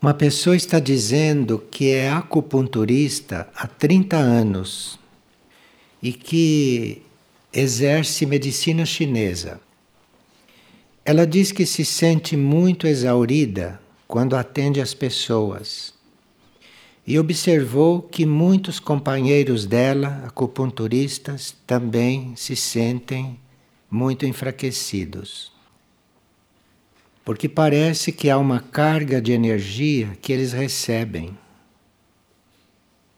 Uma pessoa está dizendo que é acupunturista há 30 anos e que exerce medicina chinesa. Ela diz que se sente muito exaurida quando atende as pessoas e observou que muitos companheiros dela, acupunturistas, também se sentem muito enfraquecidos. Porque parece que há uma carga de energia que eles recebem.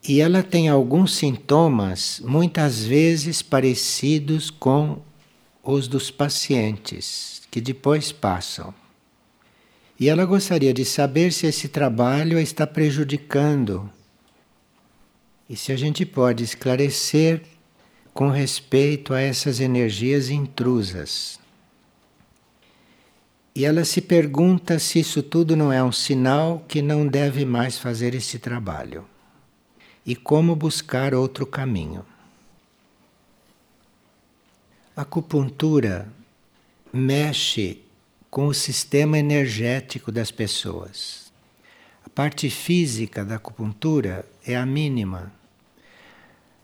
E ela tem alguns sintomas, muitas vezes parecidos com os dos pacientes, que depois passam. E ela gostaria de saber se esse trabalho a está prejudicando e se a gente pode esclarecer com respeito a essas energias intrusas. E ela se pergunta se isso tudo não é um sinal que não deve mais fazer esse trabalho e como buscar outro caminho. A acupuntura mexe com o sistema energético das pessoas. A parte física da acupuntura é a mínima.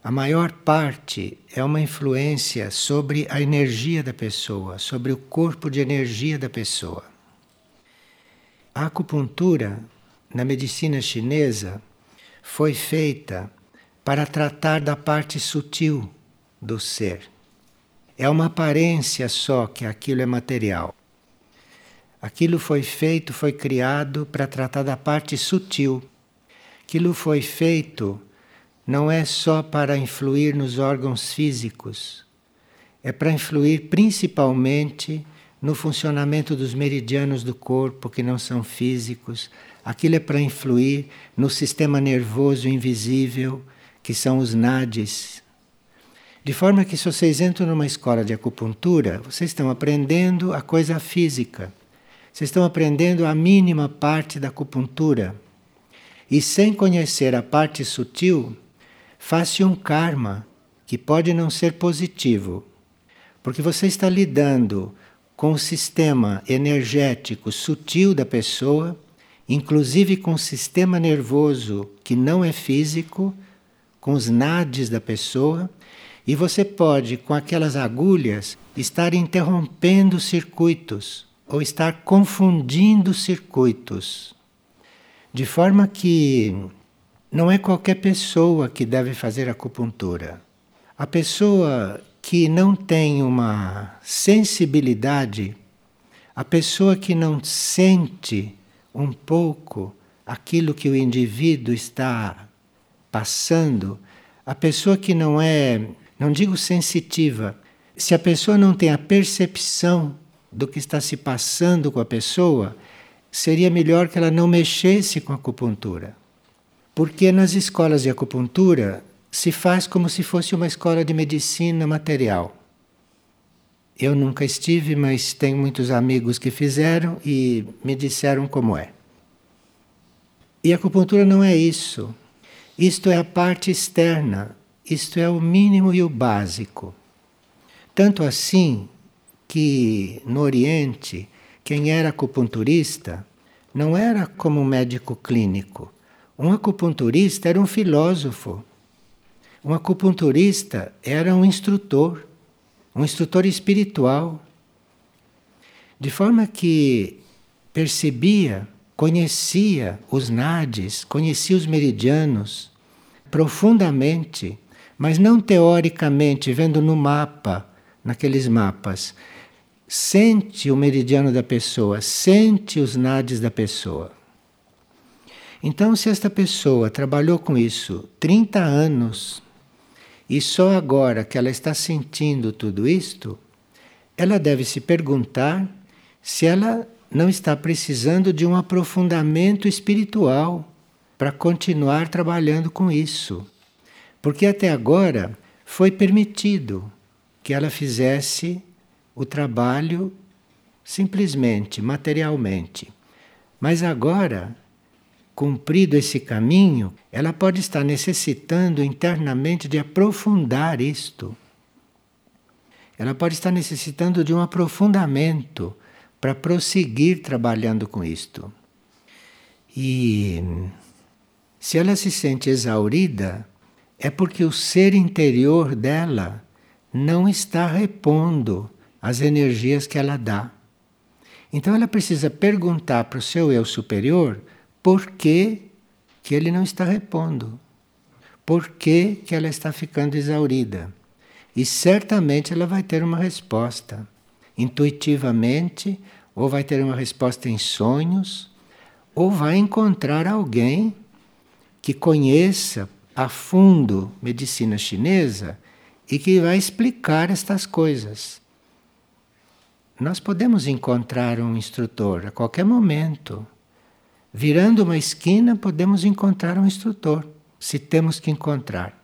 A maior parte é uma influência sobre a energia da pessoa, sobre o corpo de energia da pessoa. A acupuntura, na medicina chinesa, foi feita para tratar da parte sutil do ser. É uma aparência só que aquilo é material. Aquilo foi feito, foi criado para tratar da parte sutil. Aquilo foi feito não é só para influir nos órgãos físicos, é para influir principalmente no funcionamento dos meridianos do corpo que não são físicos. Aquilo é para influir no sistema nervoso invisível, que são os nadis. De forma que, se vocês entram numa escola de acupuntura, vocês estão aprendendo a coisa física. Vocês estão aprendendo a mínima parte da acupuntura. E sem conhecer a parte sutil, faz-se um karma que pode não ser positivo. Porque você está lidando com o sistema energético sutil da pessoa, inclusive com o sistema nervoso que não é físico, com os nadis da pessoa, e você pode, com aquelas agulhas, estar interrompendo circuitos ou estar confundindo circuitos. De forma que não é qualquer pessoa que deve fazer acupuntura. A pessoa que não tem uma sensibilidade, a pessoa que não sente um pouco aquilo que o indivíduo está passando, a pessoa que não é, não digo sensitiva, se a pessoa não tem a percepção do que está se passando com a pessoa, seria melhor que ela não mexesse com a acupuntura. Porque nas escolas de acupuntura se faz como se fosse uma escola de medicina material. Eu nunca estive, mas tenho muitos amigos que fizeram e me disseram como é. E a acupuntura não é isso. Isto é a parte externa, isto é o mínimo e o básico. Tanto assim que no Oriente, quem era acupunturista não era como um médico clínico. Um acupunturista era um filósofo. Um acupunturista era um instrutor, um instrutor espiritual. De forma que percebia, conhecia os nadis, conhecia os meridianos profundamente, mas não teoricamente, vendo no mapa, naqueles mapas, sente o meridiano da pessoa, sente os nadis da pessoa. Então, se esta pessoa trabalhou com isso 30 anos e só agora que ela está sentindo tudo isto, ela deve se perguntar se ela não está precisando de um aprofundamento espiritual para continuar trabalhando com isso. Porque até agora foi permitido que ela fizesse o trabalho simplesmente, materialmente. Mas agora, cumprido esse caminho, ela pode estar necessitando internamente de aprofundar isto. Ela pode estar necessitando de um aprofundamento para prosseguir trabalhando com isto. E se ela se sente exaurida, é porque o ser interior dela não está repondo as energias que ela dá. Então ela precisa perguntar para o seu eu superior por que, que ele não está repondo. Por que, que ela está ficando exaurida? E certamente ela vai ter uma resposta. Intuitivamente, ou vai ter uma resposta em sonhos, ou vai encontrar alguém que conheça a fundo medicina chinesa e que vai explicar estas coisas. Nós podemos encontrar um instrutor a qualquer momento. Virando uma esquina, podemos encontrar um instrutor, se temos que encontrar.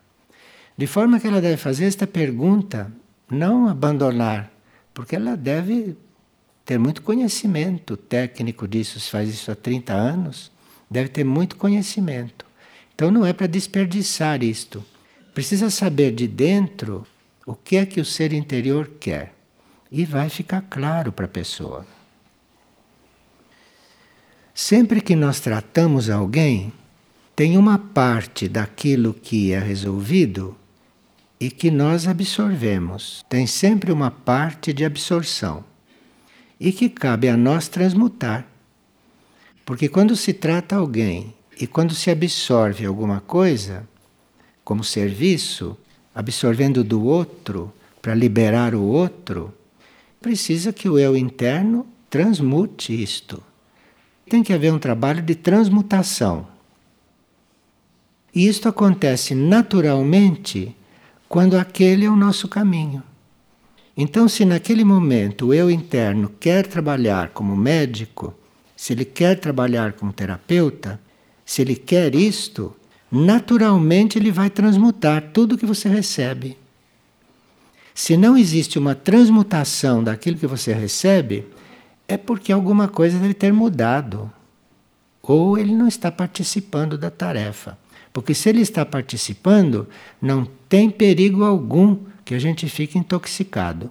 De forma que ela deve fazer esta pergunta, não abandonar, porque ela deve ter muito conhecimento técnico disso, se faz isso há 30 anos, deve ter muito conhecimento. Então não é para desperdiçar isto. Precisa saber de dentro o que é que o ser interior quer. E vai ficar claro para a pessoa. Sempre que nós tratamos alguém, tem uma parte daquilo que é resolvido e que nós absorvemos. Tem sempre uma parte de absorção e que cabe a nós transmutar. Porque quando se trata alguém e quando se absorve alguma coisa, como serviço, absorvendo do outro para liberar o outro, precisa que o eu interno transmute isto. Tem que haver um trabalho de transmutação. E isto acontece naturalmente quando aquele é o nosso caminho. Então, se naquele momento o eu interno quer trabalhar como médico, se ele quer trabalhar como terapeuta, se ele quer isto, naturalmente ele vai transmutar tudo que você recebe. Se não existe uma transmutação daquilo que você recebe, é porque alguma coisa deve ter mudado. Ou ele não está participando da tarefa. Porque se ele está participando, não tem perigo algum que a gente fique intoxicado.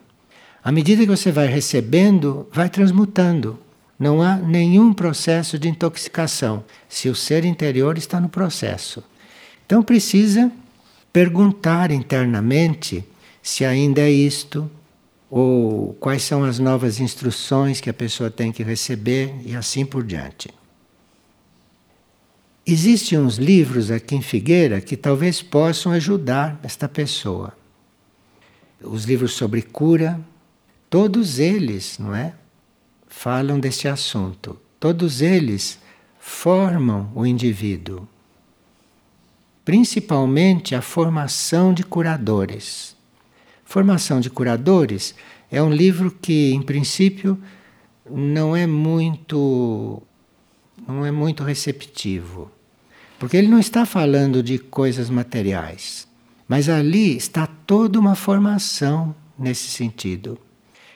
À medida que você vai recebendo, vai transmutando. Não há nenhum processo de intoxicação se o ser interior está no processo. Então precisa perguntar internamente se ainda é isto, ou quais são as novas instruções que a pessoa tem que receber e assim por diante. Existem uns livros aqui em Figueira que talvez possam ajudar esta pessoa. Os livros sobre cura, todos eles, não é? falam deste assunto. Todos eles formam o indivíduo. Principalmente a formação de curadores. Formação de curadores é um livro que, em princípio, não é muito não é muito receptivo. Porque ele não está falando de coisas materiais, mas ali está toda uma formação nesse sentido.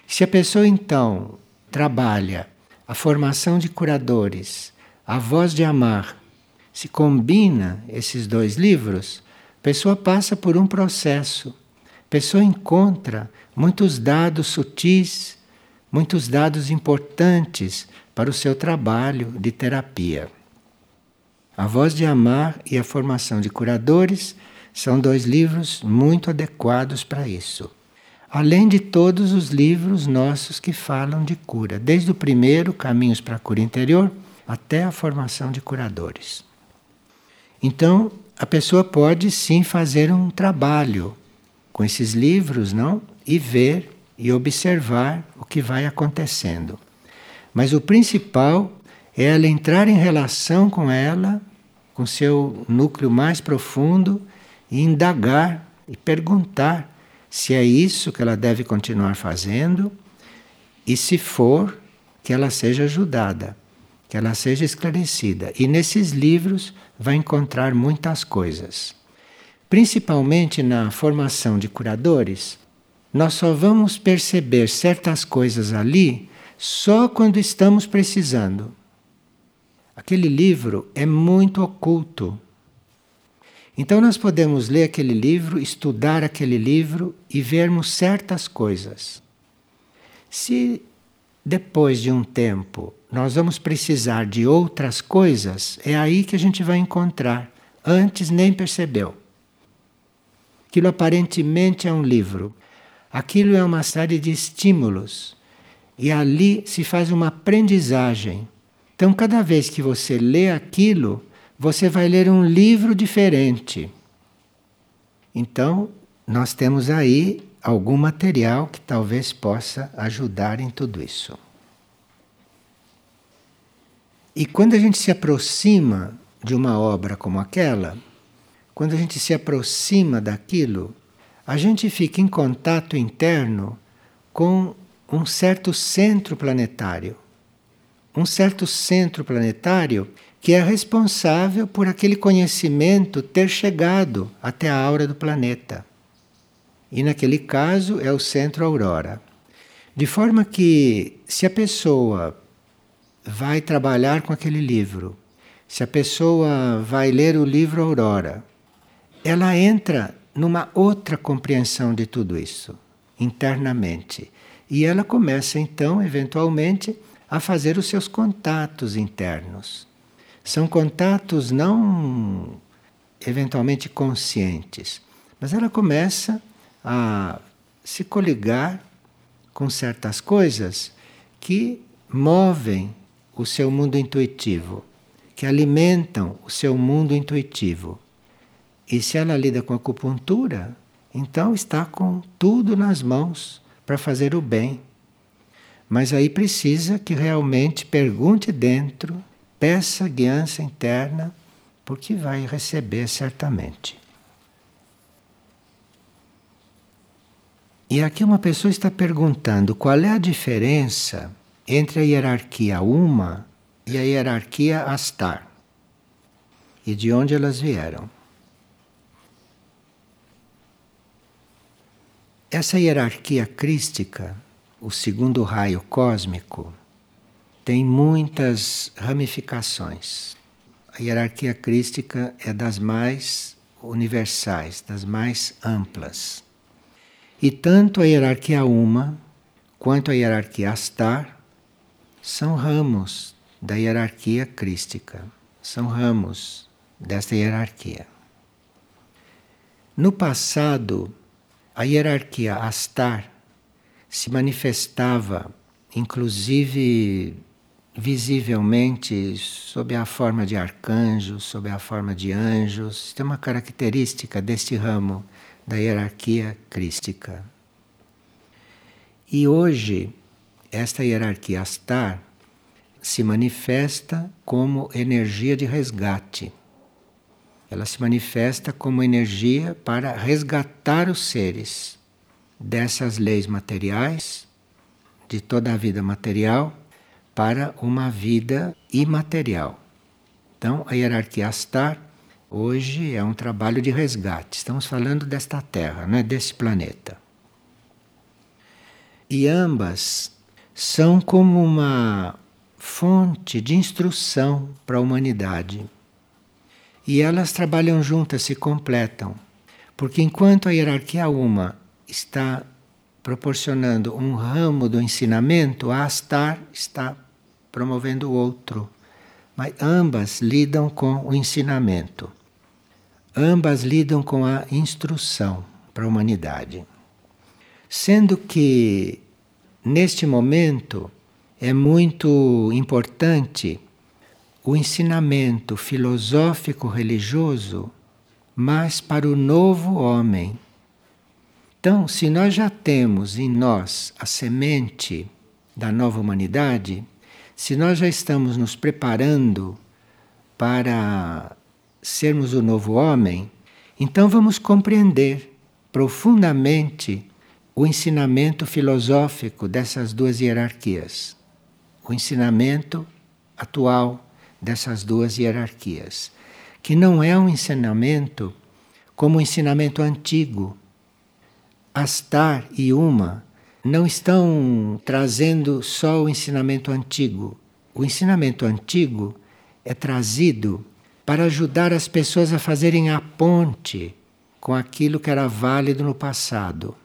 Se a pessoa então trabalha a formação de curadores, a voz de amar, se combina esses dois livros, a pessoa passa por um processo. Pessoa encontra muitos dados sutis, muitos dados importantes para o seu trabalho de terapia. A Voz de Amar e a Formação de Curadores são dois livros muito adequados para isso além de todos os livros nossos que falam de cura, desde o primeiro, Caminhos para a Cura Interior, até a formação de curadores. Então, a pessoa pode sim fazer um trabalho com esses livros, não? E ver e observar o que vai acontecendo. Mas o principal é ela entrar em relação com ela, com seu núcleo mais profundo, e indagar e perguntar se é isso que ela deve continuar fazendo e se for, que ela seja ajudada, que ela seja esclarecida. E nesses livros vai encontrar muitas coisas. Principalmente na formação de curadores, nós só vamos perceber certas coisas ali só quando estamos precisando. Aquele livro é muito oculto. Então nós podemos ler aquele livro, estudar aquele livro e vermos certas coisas. Se depois de um tempo nós vamos precisar de outras coisas, é aí que a gente vai encontrar. Antes nem percebeu. Aquilo aparentemente é um livro. Aquilo é uma série de estímulos. E ali se faz uma aprendizagem. Então, cada vez que você lê aquilo, você vai ler um livro diferente. Então, nós temos aí algum material que talvez possa ajudar em tudo isso. E quando a gente se aproxima de uma obra como aquela, quando a gente se aproxima daquilo, a gente fica em contato interno com um certo centro planetário. Um certo centro planetário que é responsável por aquele conhecimento ter chegado até a aura do planeta. E naquele caso é o centro aurora. De forma que, se a pessoa vai trabalhar com aquele livro, se a pessoa vai ler o livro Aurora, ela entra numa outra compreensão de tudo isso, internamente. E ela começa então, eventualmente, a fazer os seus contatos internos. São contatos não eventualmente conscientes, mas ela começa a se coligar com certas coisas que movem o seu mundo intuitivo, que alimentam o seu mundo intuitivo. E se ela lida com acupuntura, então está com tudo nas mãos para fazer o bem. Mas aí precisa que realmente pergunte dentro, peça guiança interna, porque vai receber certamente. E aqui uma pessoa está perguntando qual é a diferença entre a hierarquia Uma e a hierarquia Astar. E de onde elas vieram. Essa hierarquia crística, o segundo raio cósmico, tem muitas ramificações. A hierarquia crística é das mais universais, das mais amplas. E tanto a hierarquia Uma quanto a hierarquia Astar são ramos da hierarquia crística, são ramos desta hierarquia. No passado, a hierarquia Astar se manifestava, inclusive visivelmente, sob a forma de arcanjos, sob a forma de anjos. Tem uma característica deste ramo da hierarquia crística. E hoje, esta hierarquia Astar se manifesta como energia de resgate. Ela se manifesta como energia para resgatar os seres dessas leis materiais, de toda a vida material, para uma vida imaterial. Então, a hierarquia Astar hoje é um trabalho de resgate. Estamos falando desta Terra, não é desse planeta. E ambas são como uma fonte de instrução para a humanidade. E elas trabalham juntas, se completam. Porque enquanto a hierarquia uma está proporcionando um ramo do ensinamento, a Astar está promovendo outro. Mas ambas lidam com o ensinamento. Ambas lidam com a instrução para a humanidade. Sendo que Neste momento, é muito importante o ensinamento filosófico religioso, mas para o novo homem. Então, se nós já temos em nós a semente da nova humanidade, se nós já estamos nos preparando para sermos o novo homem, então vamos compreender profundamente o ensinamento filosófico dessas duas hierarquias, o ensinamento atual dessas duas hierarquias, que não é um ensinamento como o ensinamento antigo. Astar e Uma não estão trazendo só o ensinamento antigo. O ensinamento antigo é trazido para ajudar as pessoas a fazerem a ponte com aquilo que era válido no passado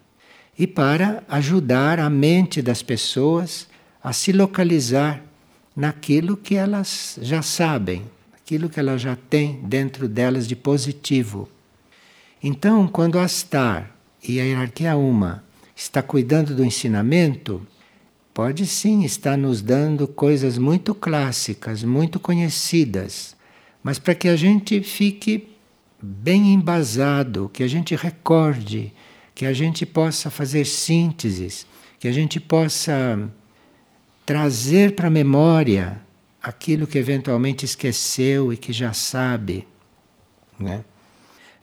e para ajudar a mente das pessoas a se localizar naquilo que elas já sabem, aquilo que elas já têm dentro delas de positivo. Então, quando a Astar e a hierarquia Uma está cuidando do ensinamento, pode sim estar nos dando coisas muito clássicas, muito conhecidas, mas para que a gente fique bem embasado, que a gente recorde, que a gente possa fazer sínteses, que a gente possa trazer para a memória aquilo que eventualmente esqueceu e que já sabe. Né?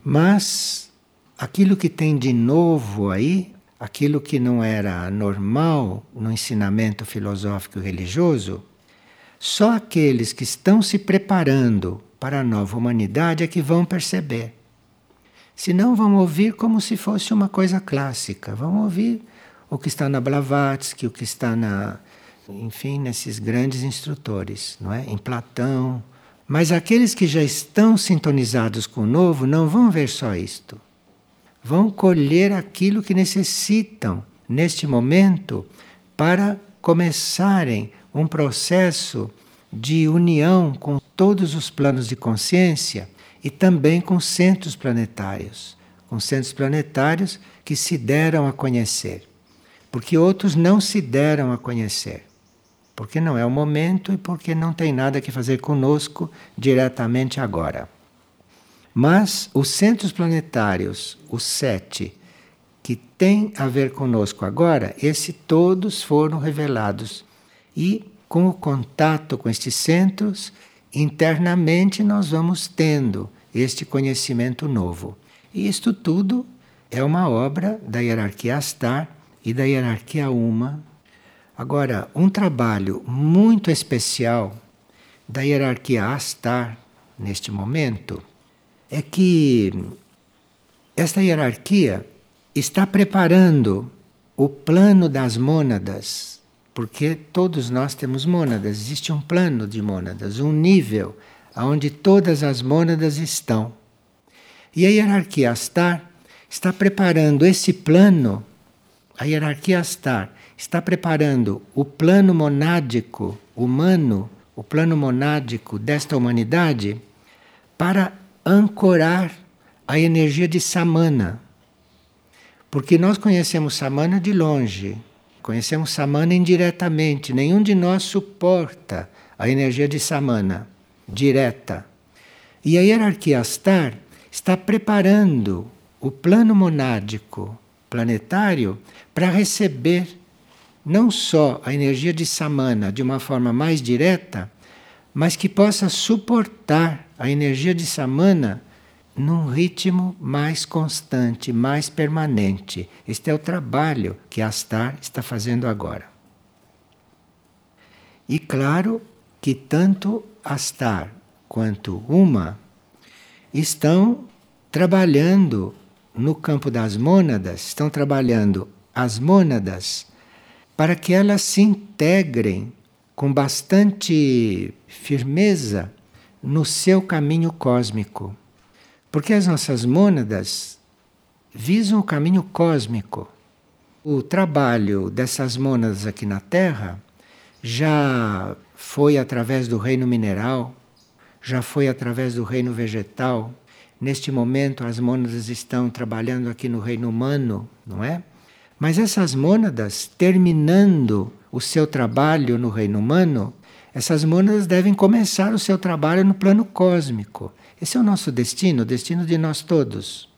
Mas aquilo que tem de novo aí, aquilo que não era normal no ensinamento filosófico religioso, só aqueles que estão se preparando para a nova humanidade é que vão perceber. Senão vão ouvir como se fosse uma coisa clássica, vão ouvir o que está na Blavatsky, o que está na, enfim, nesses grandes instrutores, não é? Em Platão. Mas aqueles que já estão sintonizados com o novo não vão ver só isto. Vão colher aquilo que necessitam neste momento para começarem um processo de união com todos os planos de consciência e também com centros planetários, com centros planetários que se deram a conhecer, porque outros não se deram a conhecer, porque não é o momento e porque não tem nada que fazer conosco diretamente agora. Mas os centros planetários, os sete, que têm a ver conosco agora, esses todos foram revelados e com o contato com estes centros, internamente nós vamos tendo este conhecimento novo. E isto tudo é uma obra da hierarquia Astar e da hierarquia Uma. Agora, um trabalho muito especial da hierarquia Astar neste momento é que esta hierarquia está preparando o plano das mônadas porque todos nós temos mônadas, existe um plano de mônadas, um nível onde todas as mônadas estão. E a hierarquia Astar está preparando esse plano, a hierarquia Astar está preparando o plano monádico humano, o plano monádico desta humanidade, para ancorar a energia de Samana. Porque nós conhecemos Samana de longe, Conhecemos Samana indiretamente, nenhum de nós suporta a energia de Samana direta. E a hierarquia Astar está preparando o plano monádico planetário para receber não só a energia de Samana de uma forma mais direta, mas que possa suportar a energia de Samana num ritmo mais constante, mais permanente. Este é o trabalho que Astar está fazendo agora. E claro que tanto Astar quanto Uma estão trabalhando no campo das mônadas, estão trabalhando as mônadas para que elas se integrem com bastante firmeza no seu caminho cósmico. Porque as nossas mônadas visam o caminho cósmico. O trabalho dessas mônadas aqui na Terra já foi através do reino mineral, já foi através do reino vegetal. Neste momento, as mônadas estão trabalhando aqui no reino humano, não é? Mas essas mônadas, terminando o seu trabalho no reino humano, essas mônadas devem começar o seu trabalho no plano cósmico. Esse é o nosso destino, o destino de nós todos.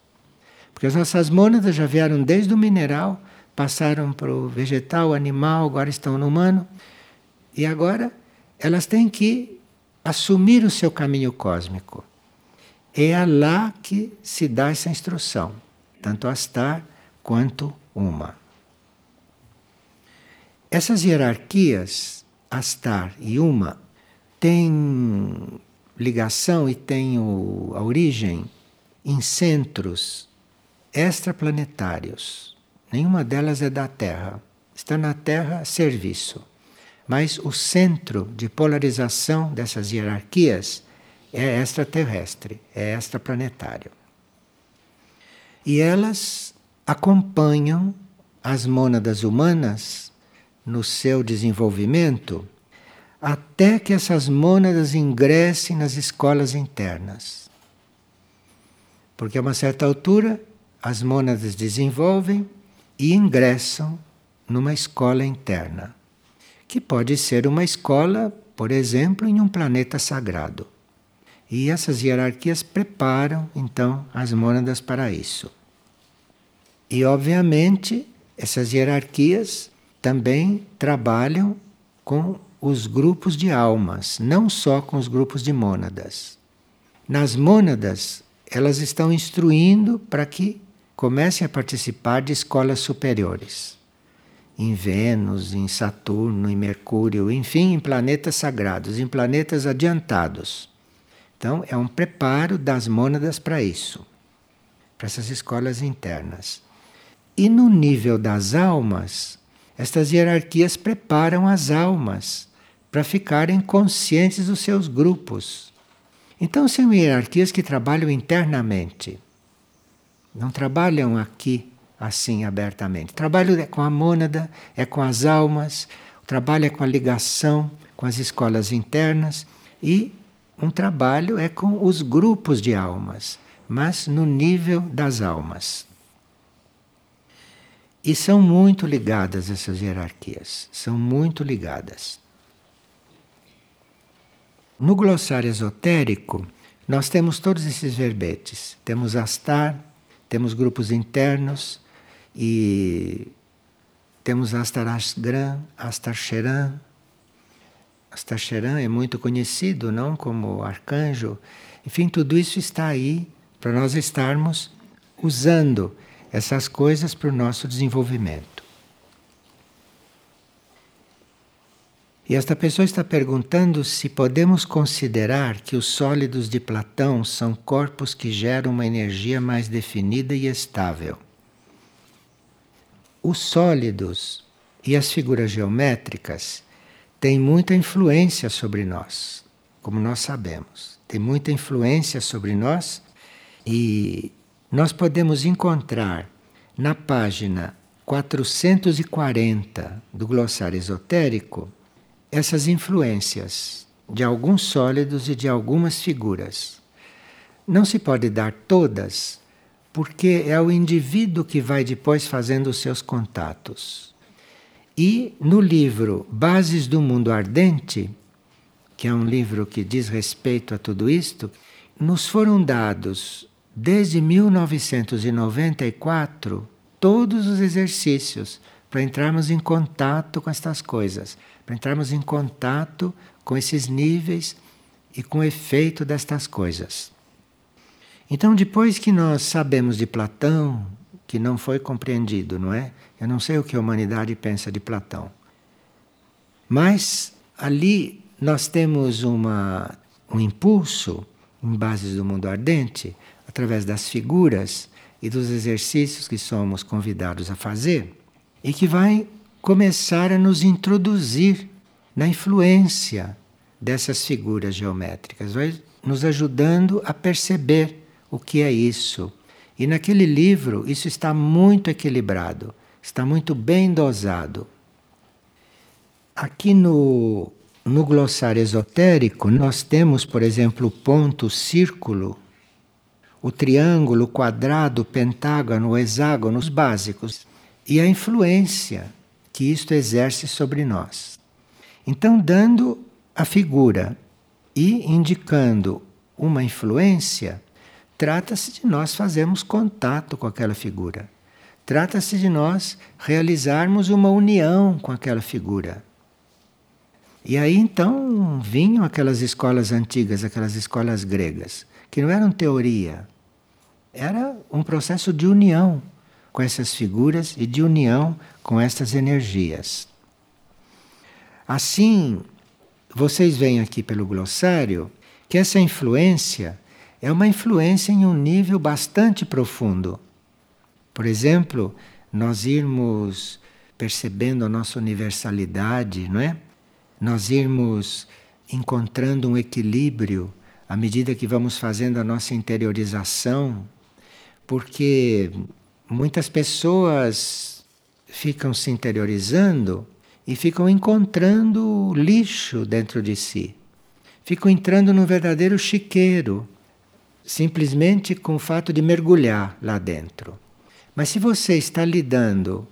Porque as nossas mônadas já vieram desde o mineral, passaram para o vegetal, animal, agora estão no humano. E agora elas têm que assumir o seu caminho cósmico. É lá que se dá essa instrução, tanto Astar quanto Uma. Essas hierarquias, Astar e Uma, têm ligação e tem o, a origem em centros extraplanetários. Nenhuma delas é da Terra. Está na Terra a serviço. Mas o centro de polarização dessas hierarquias é extraterrestre, é extraplanetário. E elas acompanham as mônadas humanas no seu desenvolvimento até que essas mônadas ingressem nas escolas internas. Porque a uma certa altura as mônadas desenvolvem e ingressam numa escola interna, que pode ser uma escola, por exemplo, em um planeta sagrado. E essas hierarquias preparam então as mônadas para isso. E obviamente essas hierarquias também trabalham com os grupos de almas, não só com os grupos de mônadas. Nas mônadas, elas estão instruindo para que comecem a participar de escolas superiores. Em Vênus, em Saturno, em Mercúrio, enfim, em planetas sagrados, em planetas adiantados. Então, é um preparo das mônadas para isso, para essas escolas internas. E no nível das almas, estas hierarquias preparam as almas para ficarem conscientes dos seus grupos. Então, são hierarquias que trabalham internamente, não trabalham aqui assim abertamente. Trabalho é com a mônada, é com as almas, o trabalho é com a ligação com as escolas internas e um trabalho é com os grupos de almas, mas no nível das almas. E são muito ligadas essas hierarquias, são muito ligadas. No glossário esotérico, nós temos todos esses verbetes. Temos Astar, temos grupos internos e temos Astarashgram, Astarcheran. Astarcheran é muito conhecido, não como arcanjo. Enfim, tudo isso está aí para nós estarmos usando essas coisas para o nosso desenvolvimento. E esta pessoa está perguntando se podemos considerar que os sólidos de Platão são corpos que geram uma energia mais definida e estável. Os sólidos e as figuras geométricas têm muita influência sobre nós, como nós sabemos. Tem muita influência sobre nós e nós podemos encontrar na página 440 do glossário esotérico essas influências de alguns sólidos e de algumas figuras. Não se pode dar todas, porque é o indivíduo que vai depois fazendo os seus contatos. E no livro Bases do Mundo Ardente, que é um livro que diz respeito a tudo isto, nos foram dados desde 1994 todos os exercícios para entrarmos em contato com estas coisas, para entrarmos em contato com esses níveis e com o efeito destas coisas. Então, depois que nós sabemos de Platão, que não foi compreendido, não é? Eu não sei o que a humanidade pensa de Platão. Mas ali nós temos uma, um impulso em bases do mundo ardente através das figuras e dos exercícios que somos convidados a fazer, e que vai começar a nos introduzir na influência dessas figuras geométricas, vai nos ajudando a perceber o que é isso. E naquele livro isso está muito equilibrado, está muito bem dosado. Aqui no, no glossário esotérico, nós temos, por exemplo, o ponto, círculo o triângulo, o quadrado, o pentágono, o hexágono, os básicos, e a influência que isto exerce sobre nós. Então, dando a figura e indicando uma influência, trata-se de nós fazermos contato com aquela figura. Trata-se de nós realizarmos uma união com aquela figura. E aí então vinham aquelas escolas antigas, aquelas escolas gregas, que não eram teoria, era um processo de união com essas figuras e de união com estas energias. Assim, vocês veem aqui pelo glossário que essa influência é uma influência em um nível bastante profundo. Por exemplo, nós irmos percebendo a nossa universalidade, não é? Nós irmos encontrando um equilíbrio à medida que vamos fazendo a nossa interiorização, porque muitas pessoas ficam se interiorizando e ficam encontrando lixo dentro de si. Ficam entrando num verdadeiro chiqueiro, simplesmente com o fato de mergulhar lá dentro. Mas se você está lidando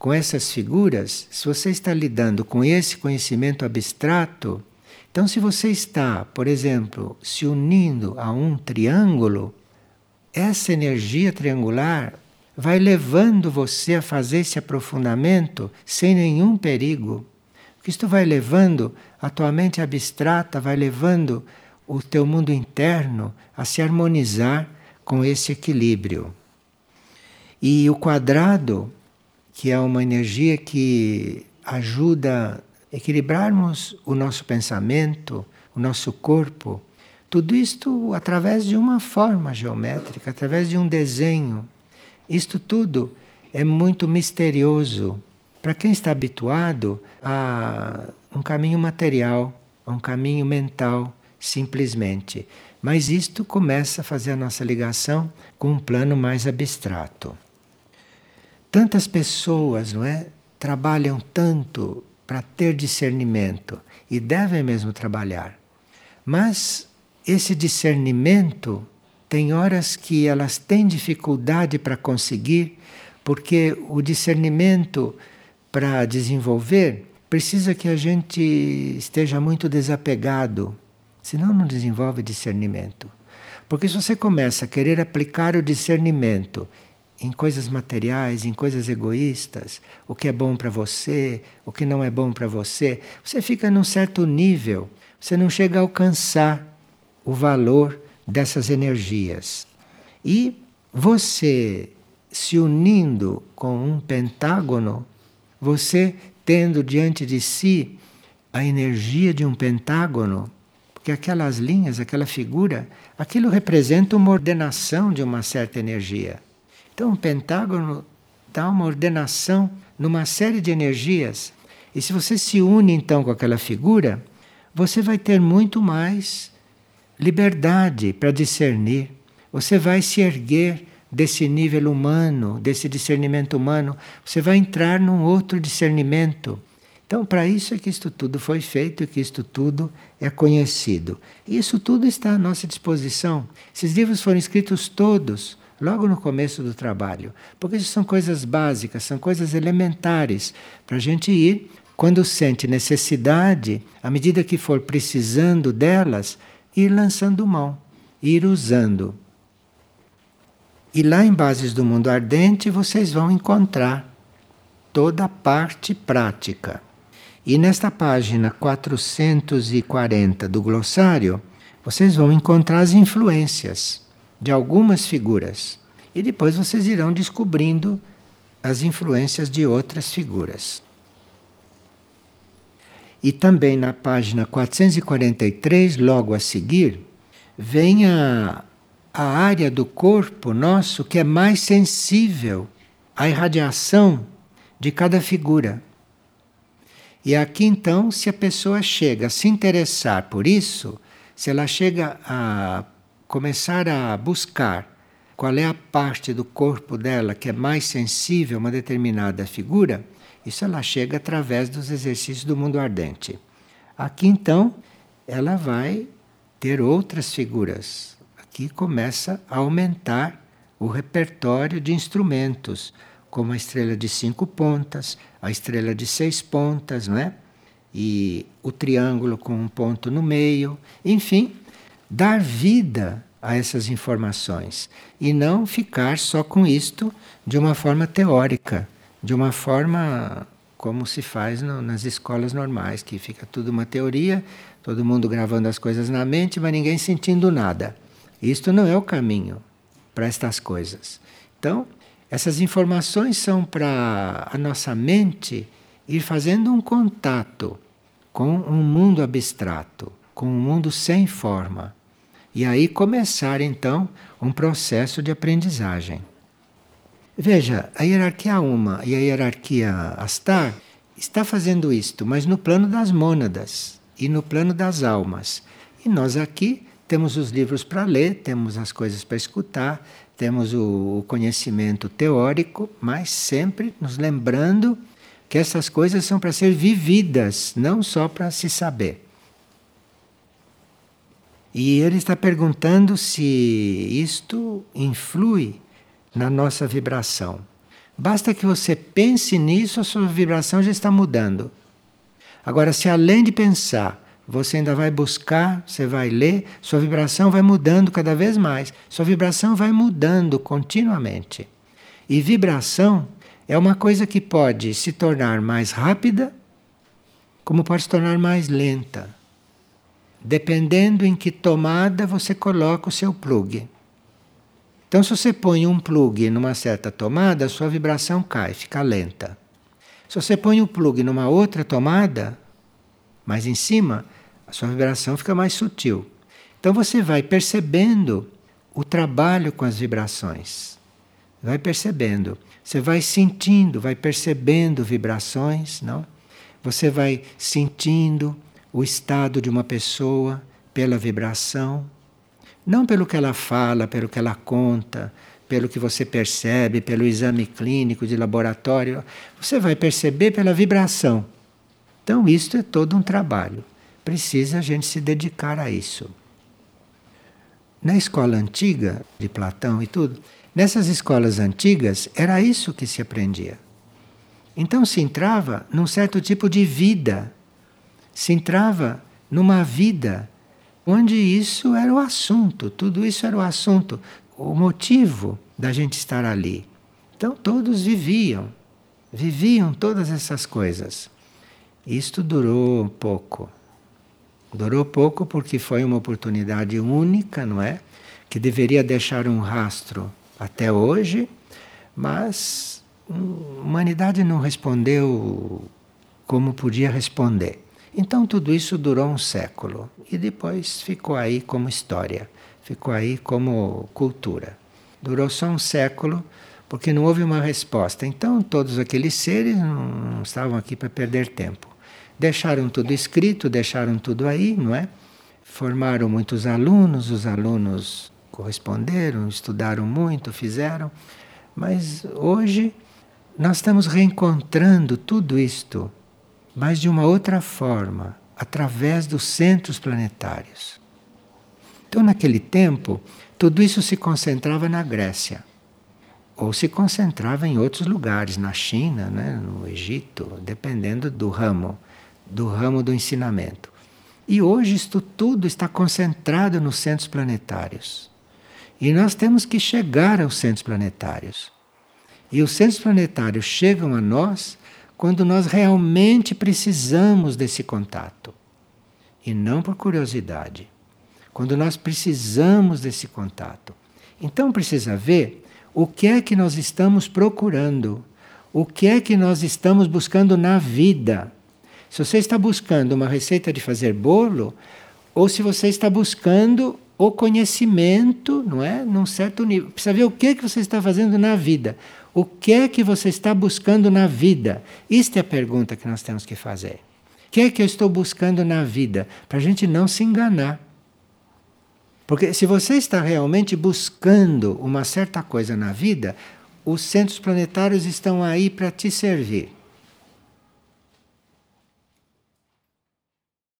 com essas figuras, se você está lidando com esse conhecimento abstrato, então se você está, por exemplo, se unindo a um triângulo, essa energia triangular vai levando você a fazer esse aprofundamento sem nenhum perigo. Porque isto vai levando a tua mente abstrata, vai levando o teu mundo interno a se harmonizar com esse equilíbrio. E o quadrado, que é uma energia que ajuda equilibrarmos o nosso pensamento, o nosso corpo, tudo isto através de uma forma geométrica, através de um desenho. Isto tudo é muito misterioso para quem está habituado a um caminho material, a um caminho mental, simplesmente. Mas isto começa a fazer a nossa ligação com um plano mais abstrato. Tantas pessoas, não é, trabalham tanto para ter discernimento e devem mesmo trabalhar. Mas esse discernimento tem horas que elas têm dificuldade para conseguir, porque o discernimento para desenvolver precisa que a gente esteja muito desapegado, senão não desenvolve discernimento. Porque se você começa a querer aplicar o discernimento em coisas materiais, em coisas egoístas, o que é bom para você, o que não é bom para você, você fica num certo nível, você não chega a alcançar o valor dessas energias. E você se unindo com um pentágono, você tendo diante de si a energia de um pentágono, porque aquelas linhas, aquela figura, aquilo representa uma ordenação de uma certa energia. Então, um pentágono dá uma ordenação numa série de energias. E se você se une então com aquela figura, você vai ter muito mais liberdade para discernir. Você vai se erguer desse nível humano, desse discernimento humano, você vai entrar num outro discernimento. Então, para isso é que isto tudo foi feito e que isto tudo é conhecido. E isso tudo está à nossa disposição. Esses livros foram escritos todos logo no começo do trabalho, porque isso são coisas básicas, são coisas elementares para a gente ir quando sente necessidade, à medida que for precisando delas, ir lançando mão, ir usando. E lá em Bases do Mundo Ardente vocês vão encontrar toda a parte prática. E nesta página 440 do glossário, vocês vão encontrar as influências de algumas figuras. E depois vocês irão descobrindo as influências de outras figuras. E também na página 443, logo a seguir, vem a, a área do corpo nosso que é mais sensível à irradiação de cada figura. E aqui então, se a pessoa chega a se interessar por isso, se ela chega a começar a buscar qual é a parte do corpo dela que é mais sensível a uma determinada figura, isso ela chega através dos exercícios do mundo ardente. Aqui então, ela vai ter outras figuras. Aqui começa a aumentar o repertório de instrumentos, como a estrela de cinco pontas, a estrela de seis pontas, não é? E o triângulo com um ponto no meio, enfim, dar vida a essas informações e não ficar só com isto de uma forma teórica de uma forma como se faz no, nas escolas normais, que fica tudo uma teoria, todo mundo gravando as coisas na mente, mas ninguém sentindo nada. Isto não é o caminho para estas coisas. Então, essas informações são para a nossa mente ir fazendo um contato com um mundo abstrato, com um mundo sem forma. E aí começar então um processo de aprendizagem. Veja, a hierarquia Uma e a hierarquia Astar está fazendo isto, mas no plano das mônadas e no plano das almas. E nós aqui temos os livros para ler, temos as coisas para escutar, temos o conhecimento teórico, mas sempre nos lembrando que essas coisas são para ser vividas, não só para se saber. E ele está perguntando se isto influi na nossa vibração. Basta que você pense nisso, a sua vibração já está mudando. Agora, se além de pensar, você ainda vai buscar, você vai ler, sua vibração vai mudando cada vez mais. Sua vibração vai mudando continuamente. E vibração é uma coisa que pode se tornar mais rápida, como pode se tornar mais lenta, dependendo em que tomada você coloca o seu plug. Então, se você põe um plug numa certa tomada, a sua vibração cai, fica lenta. Se você põe o plug numa outra tomada, mais em cima, a sua vibração fica mais sutil. Então você vai percebendo o trabalho com as vibrações. Vai percebendo. Você vai sentindo, vai percebendo vibrações, não? Você vai sentindo o estado de uma pessoa pela vibração, não pelo que ela fala, pelo que ela conta, pelo que você percebe, pelo exame clínico de laboratório. Você vai perceber pela vibração. Então, isto é todo um trabalho. Precisa a gente se dedicar a isso. Na escola antiga, de Platão e tudo, nessas escolas antigas, era isso que se aprendia. Então se entrava num certo tipo de vida, se entrava numa vida onde isso era o assunto, tudo isso era o assunto o motivo da gente estar ali. Então todos viviam, viviam todas essas coisas. Isto durou pouco. Durou pouco porque foi uma oportunidade única, não é? Que deveria deixar um rastro até hoje, mas a humanidade não respondeu como podia responder. Então tudo isso durou um século e depois ficou aí como história ficou aí como cultura. Durou só um século porque não houve uma resposta. Então todos aqueles seres não estavam aqui para perder tempo. Deixaram tudo escrito, deixaram tudo aí, não é? Formaram muitos alunos, os alunos corresponderam, estudaram muito, fizeram, mas hoje nós estamos reencontrando tudo isto, mas de uma outra forma, através dos centros planetários. Então, naquele tempo, tudo isso se concentrava na Grécia, ou se concentrava em outros lugares, na China, né, no Egito, dependendo do ramo, do ramo do ensinamento. E hoje isto tudo está concentrado nos centros planetários. E nós temos que chegar aos centros planetários. E os centros planetários chegam a nós quando nós realmente precisamos desse contato. E não por curiosidade quando nós precisamos desse contato. Então precisa ver o que é que nós estamos procurando, o que é que nós estamos buscando na vida. Se você está buscando uma receita de fazer bolo, ou se você está buscando o conhecimento, não é? Num certo nível. Precisa ver o que é que você está fazendo na vida. O que é que você está buscando na vida? Esta é a pergunta que nós temos que fazer. O que é que eu estou buscando na vida? Para a gente não se enganar. Porque se você está realmente buscando uma certa coisa na vida, os centros planetários estão aí para te servir.